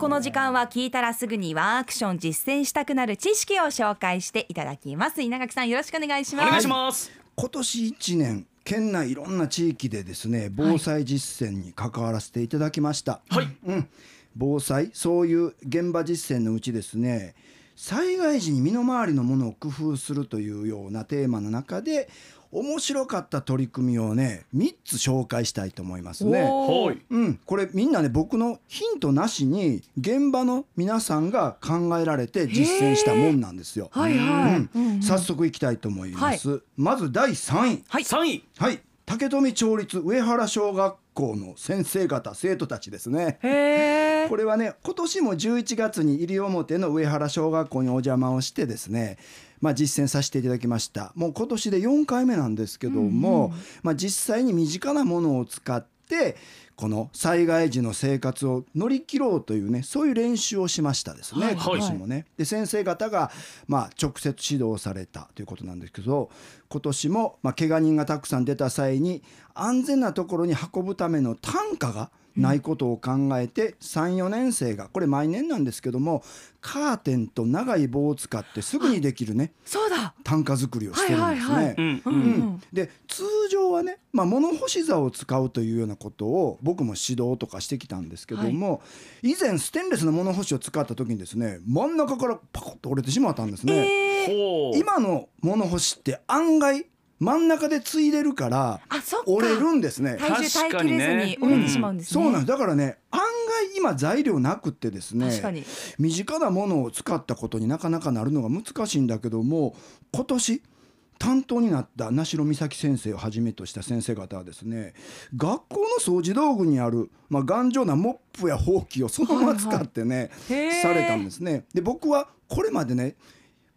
この時間は聞いたらすぐにワンアクション実践したくなる知識を紹介していただきます。稲垣さんよろしくお願いします。お願いします。今年1年県内いろんな地域でですね防災実践に関わらせていただきました、はい。うん、防災そういう現場実践のうちですね災害時に身の回りのものを工夫するというようなテーマの中で面白かった取り組みをね3つ紹介したいと思いますね。うん、これみんなね僕のヒントなしに現場の皆さんが考えられて実践したもんなんですよ。はいはい、うん。早速いきたいと思います。まず第3位。はい。三位。はい、竹富町立上原小学校の先生方生徒たちですね。へえこれはね今年も11月に西表の上原小学校にお邪魔をしてですねまあ、実践させていただきました。もう今年で4回目なんですけども、まあ、実際に身近なものを使ってこの災害時の生活を乗り切ろうというねそういう練習をしましたですね、はい。今年もね。で先生方が、まあ、直接指導されたということなんですけど今年も、まあ、怪我人がたくさん出た際に安全なところに運ぶための単価がないことを考えて34年生がこれ毎年なんですけどもカーテンと長い棒を使ってすぐにできるねそうだ。単価作りをしてるんですね。で通常はね、まあ、物干し座を使うというようなことを僕も指導とかしてきたんですけども、以前ステンレスの物干しを使った時にですね真ん中からパコッと折れてしまったんですね。えー、今の物干しって案外真ん中でついでるから折れるんですね。体重耐えきれずに折れてしまうんですね、そうなんです。だからね案外今材料なくってですね確かに。身近なものを使ったことになかなかなるのが難しいんだけども今年担当になった名城美咲先生をはじめとした先生方はですね学校の掃除道具にある、まあ、頑丈なモップやほうきをそのまま使ってね、へー。されたんですね。で僕はこれまでね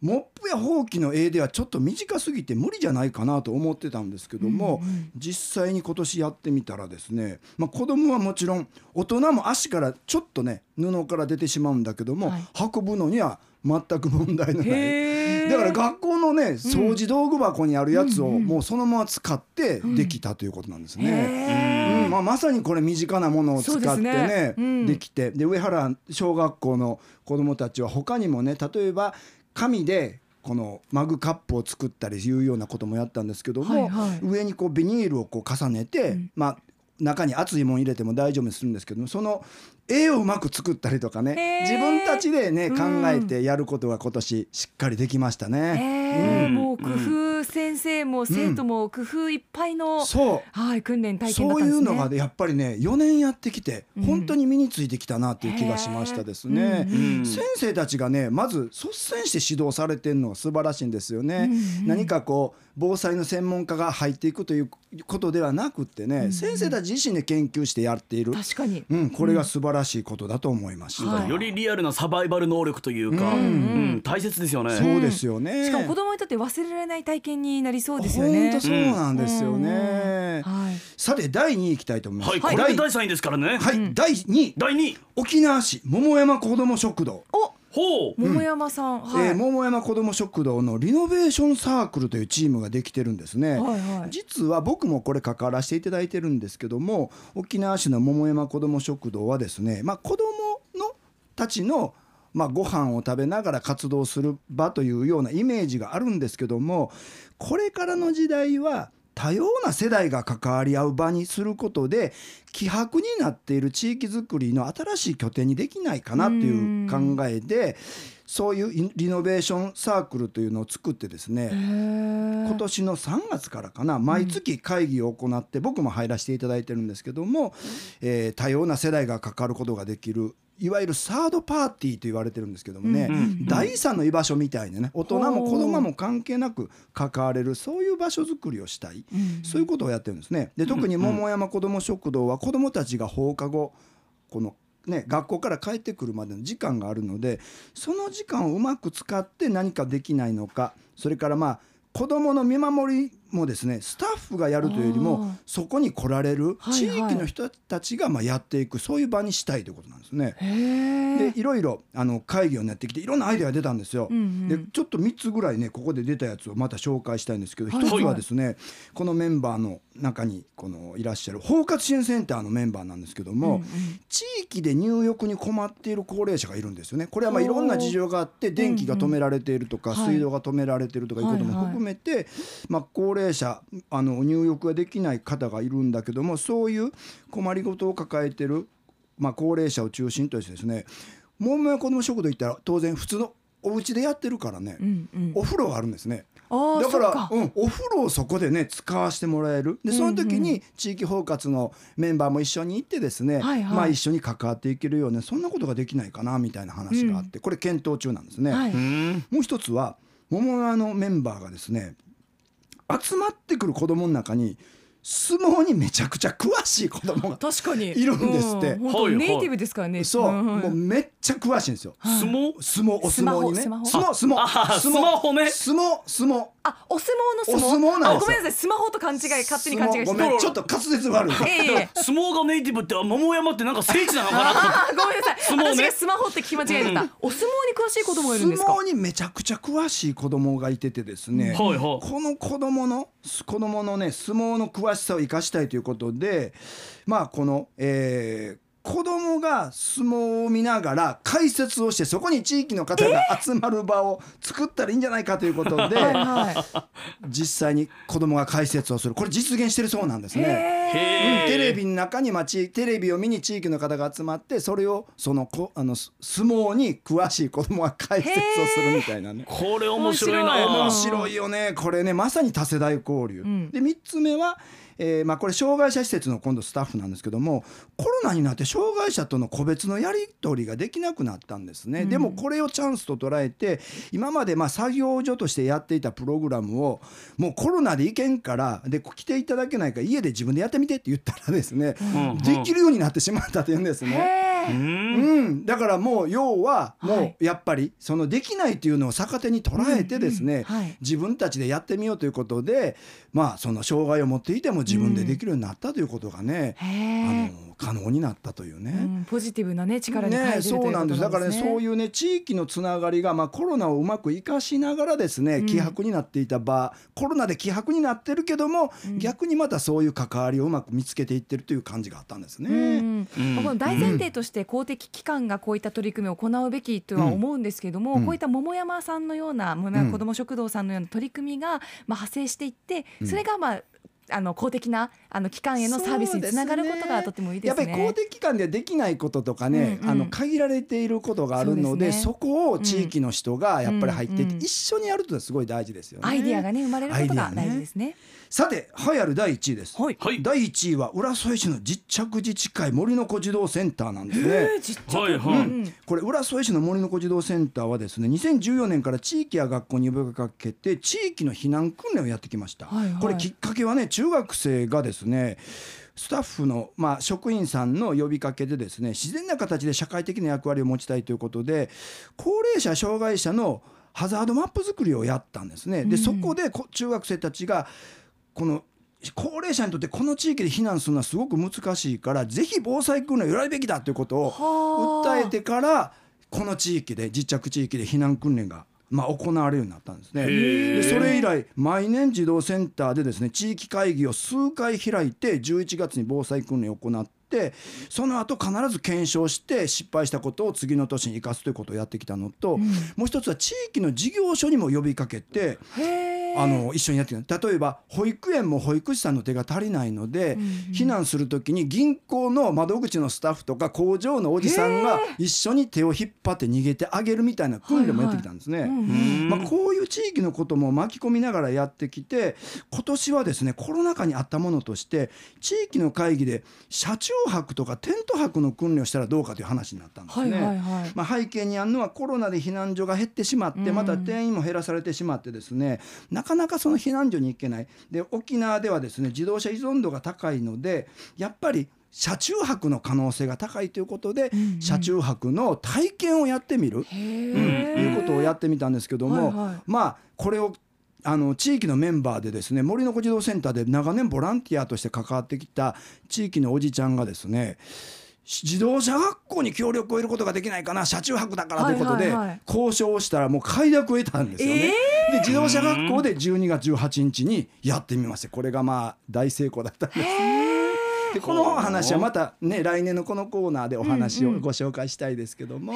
モップやほうきの絵ではちょっと短すぎて無理じゃないかなと思ってたんですけども、実際に今年やってみたらですね、まあ、子供はもちろん大人も足からちょっとね布から出てしまうんだけども、はい。運ぶのには全く問題のない。だから学校のね掃除道具箱にあるやつをもうそのまま使ってできたということなんですね。うん。まあ、まさにこれ身近なものを使ってねですね。うん。できてで上原小学校の子どもたちは他にもね例えば紙でこのマグカップを作ったりいうようなこともやったんですけども、はいはい。上にこうビニールをこう重ねて、まあ中に熱いもん入れても大丈夫にするんですけどもその絵をうまく作ったりとかね自分たちでねうん考えてやることが今年しっかりできましたね。えー。うん。もう工夫先生も生徒も工夫いっぱいの、そう。はい訓練体験だっそうたんですね。いうのがねやっぱりね4年やってきてうん。本当に身についてきたなっていう気がしましたですね。うん先生たちがねまず率先して指導されてるのが素晴らしいんですよね。うん何かこう防災の専門家が入っていくということではなくってね、先生たち自身で研究してやっている、確かに。うん、これが素晴らしいことだと思いました。はいよりリアルなサバイバル能力というか、うんうん大切ですよね。そうですよね。しかも子供にとって忘れられない体験になりそうですよね。本当そうなんですよね。はい。さて第2位いきたいと思います。はい、これ第で第三位ですからね。はい、第2位第二位。沖縄市桃山子ども食堂。お、ほう。桃山さん、はい。えー桃山子ども食堂のリノベーションサークルというチームができてるんですね、はいはい実は僕もこれ関わらせていただいてるんですけども沖縄市の桃山子ども食堂はですね、まあ、子どものたちのまあ、ご飯を食べながら活動する場というようなイメージがあるんですけどもこれからの時代は多様な世代が関わり合う場にすることで希薄になっている地域づくりの新しい拠点にできないかなという考えでそういうリノベーションサークルというのを作ってですね今今年の3月からかな毎月会議を行って僕も入らせていただいてるんですけども、えー多様な世代が関わることができるいわゆるサードパーティーと言われてるんですけどもね、うんうん第三の居場所みたいなね大人も子供も関係なく関われるそういう場所づくりをしたい、そういうことをやってるんですね。で特に桃山子ども食堂は子どもたちが放課後このね、学校から帰ってくるまでの時間があるのでその時間をうまく使って何かできないのかそれからまあ子どもの見守りもですねスタッフがやるというよりあもーそこに来られるはいはい。地域の人たちがまあやっていくそういう場にしたいということなんですね。へでいろいろあの会議をやってきていろんなアイデアが出たんですよ。うんうん。でちょっと3つぐらいねここで出たやつをまた紹介したいんですけどはい。一つはですねこのメンバーの中にこのいらっしゃる包括支援センターのメンバーなんですけども、地気で入浴に困っている高齢者がいるんですよね。これはまあいろんな事情があって電気が止められているとか、水道が止められているとかいうことも含めて、まあ、高齢者あの入浴ができない方がいるんだけどもそういう困りごとを抱えている、まあ、高齢者を中心としてですね桃屋子ども食堂行ったら当然普通のお家でやってるからね、うんうん。お風呂があるんですね。だからうん、お風呂をそこでね使わせてもらえる。でその時に地域包括のメンバーも一緒に行ってですね、はいはい。まあ、一緒に関わっていけるようなそんなことができないかなみたいな話があって、これ検討中なんですね。はい。うん。もう一つは桃屋のメンバーがですね集まってくる子供の中に相撲にめちゃくちゃ詳しい子供が 確かに。いるんですって。うん。ネイティブですからね。そう、んもうめっちゃ詳しいんですよ。相撲？相撲お相撲にね。スマホ相撲相撲。あ相撲スマホね相撲相撲あお相撲の相撲？お相撲なんですよ。あごめんなさい。スマホと勘違い勝手に勘違いして。ごめんちょっと滑舌悪い。ええええ。相撲がネイティブってあ桃山ってなんか聖地なのかなと。思ってあごめんなさい。相撲ね。私がスマホって聞き間違えてた。お相撲に詳しい子供がいるんですか？相撲にめちゃくちゃ詳しい子供がいててですね、はいはい。この子供の子供のね相撲の詳しさを生かしたいということでまあこの、えー子供が相撲を見ながら解説をしてそこに地域の方が集まる場を作ったらいいんじゃないかということで、実際に子供が解説をする。これ実現してるそうなんですね。うんテレビの中に、まあ、ちテレビを見に地域の方が集まってそれをそのこあのす相撲に詳しい子供が解説をするみたいなね。これ面白いな。面白いよね。これねまさに多世代交流、ん。で3つ目は、えーまあ、これ障害者施設の今度スタッフなんですけどもコロナになって障害者との個別のやり取りができなくなったんですね、でもこれをチャンスと捉えて今までまあ作業所としてやっていたプログラムをもうコロナで行けんからで来ていただけないから家で自分でやってみてって言ったらですね、うん。できるようになってしまったというんですね。うん。うん、だからもう要ははもうやっぱりそのできないっていうのを逆手に捉えてですね、はい。自分たちでやってみようということでまあその障害を持っていても自分でできるようになったということがね、へあーの可能になったというね。うん。ポジティブなね力にね、そうなんです。だからねそうういうね地域のつながりが、まあ、コロナをうまく生かしながらですねうん。希薄になっていた場、コロナで希薄になってるけども、逆にまたそういう関わりをうまく見つけていってるという感じがあったんですね。うん。うん。まあこの大前提として公的機関がこういった取り組みを行うべきとは思うんですけども、うん。こういった桃山さんのような桃山子ども食堂さんのような取り組みがまあ派生していってそれがまああの公的なあの機関へのサービスにつながることがとてもいいですね。やっぱり公的機関ではできないこととかね、うんうんあの限られていることがあるのでそそこを地域の人がやっぱり入っていって、うんうん一緒にやるとすごい大事ですよね。アイディアがね生まれることがアイデアね大事ですね。さて栄えある第1位です。はい。はい第1位は浦添市の実着自治会森の子児童センターなんですね。えー実着はいはいうんこれ浦添市の森の子児童センターはですね2014年から地域や学校に呼びかけて地域の避難訓練をやってきました、はいはいこれきっかけはね中学生がですねスタッフの、まあ、職員さんの呼びかけでですね自然な形で社会的な役割を持ちたいということで高齢者障害者のハザードマップ作りをやったんですね。でそこでこ中学生たちがこの高齢者にとってこの地域で避難するのはすごく難しいからぜひ防災訓練をやるべきだということをはあ訴えてからこの地域で実着地域で避難訓練が、まあ、行われるようになったんですね。ー。でそれ以来毎年児童センターでですね地域会議を数回開いて11月に防災訓練を行ってその後必ず検証して失敗したことを次の年に生かすということをやってきたのと、もう一つは地域の事業所にも呼びかけてあの一緒にやってきた例えば保育園も保育士さんの手が足りないので、避難する時に銀行の窓口のスタッフとか工場のおじさんが一緒に手を引っ張って逃げてあげるみたいな訓練もやってきたんですね。うんまあ、こういう地域のことも巻き込みながらやってきて今年はですねコロナ禍にあったものとして地域の会議で車中泊とかテント泊の訓練をしたらどうかという話になったんですはいね。はいはい。まあ、背景にあるのはコロナで避難所が減ってしまってまた定員も減らされてしまってですねなかなかその避難所に行けない。で沖縄ではですね自動車依存度が高いのでやっぱり車中泊の可能性が高いということで、車中泊の体験をやってみる、へうん。ーいうことをやってみたんですけども、はいはい。まあこれをあの地域のメンバーでですね森の子児童センターで長年ボランティアとして関わってきた地域のおじちゃんがですね自動車学校に協力を得ることができないかな車中泊だからということで交渉をしたらもう快諾を得たんですよね。で自動車学校で12月18日にやってみましてこれがまあ大成功だったんです。でこの話はまたね来年のこのコーナーでお話をご紹介したいですけども、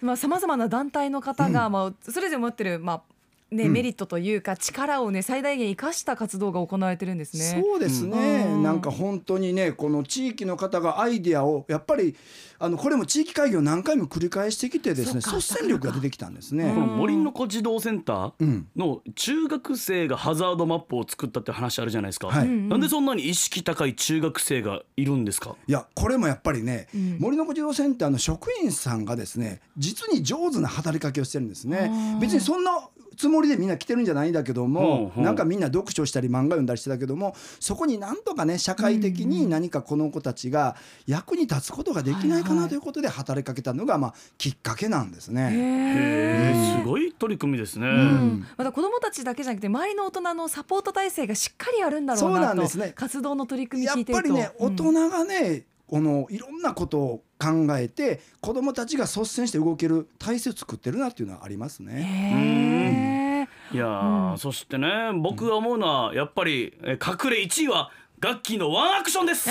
まあ、さまざまな団体の方が、まあ、それぞれ持ってる、まあね、うん。メリットというか力をね最大限生かした活動が行われてるんですね。そうですね、うん。なんか本当にねこの地域の方がアイデアをやっぱりあのこれも地域会議を何回も繰り返してきてですね率先力が出てきたんですね。この森の子児童センターうんの中学生がハザードマップを作ったって話あるじゃないですか、はい。なんでそんなに意識高い中学生がいるんですか？いやこれもやっぱりね、うん。森の子児童センターの職員さんがですね実に上手な働きかけをしてるんですね。別にそんなつもりでみんな来てるんじゃないんだけども、なんかみんな読書したり漫画読んだりしてたけどもそこになんとかね社会的に何かこの子たちが役に立つことができないかないということで働きかけたのがまあきっかけなんですね。へすごい取り組みですね、うん。また子どもたちだけじゃなくて周りの大人のサポート体制がしっかりあるんだろうそうななんとですね。活動の取り組みやっ聞いてると。ぱりね大うん人がね、このいろんなことを考えて子どもたちが率先して動ける体制を作ってるなっていうのはありますね。へー。いやー、うん。そしてね僕が思うのはやっぱりえ隠れ1位はガッキーのワンアクションです。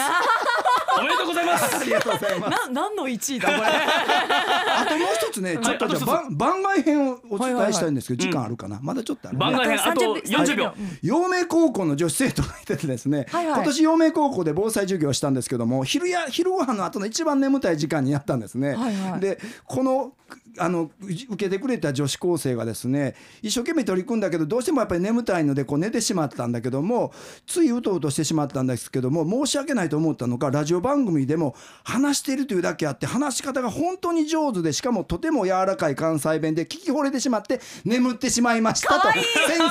おめでとうございます。ありがとうございます。な 何の1位だこれ。あともう一つね、ちょっとじゃあ番番外編をお伝えしたいんですけど、時間あるかな、まだちょっとある、ね。番外編あと40秒うん陽明高校の女子生徒がいててですね、今年陽明高校で防災授業をしたんですけども昼や昼ご飯の後の一番眠たい時間にやったんですね。でこのあの受けてくれた女子高生がですね一生懸命取り組んだけどどうしてもやっぱり眠たいのでこう寝てしまったんだけどもついうとうとしてしまったんですけども申し訳ないと思ったのかラジオ番組でも話しているというだけあって話し方が本当に上手でしかもとても柔らかい関西弁で聞き惚れてしまって眠ってしまいましたと先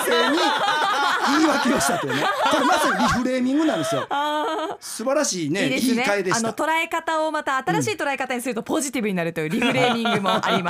生に 言い訳をしたというね。これまさにリフレーミングなんですよ。素晴らしいねいいですね。言い換えでしあのた。捉え方をまた新しい捉え方にするとポジティブになるというリフレーミングもありま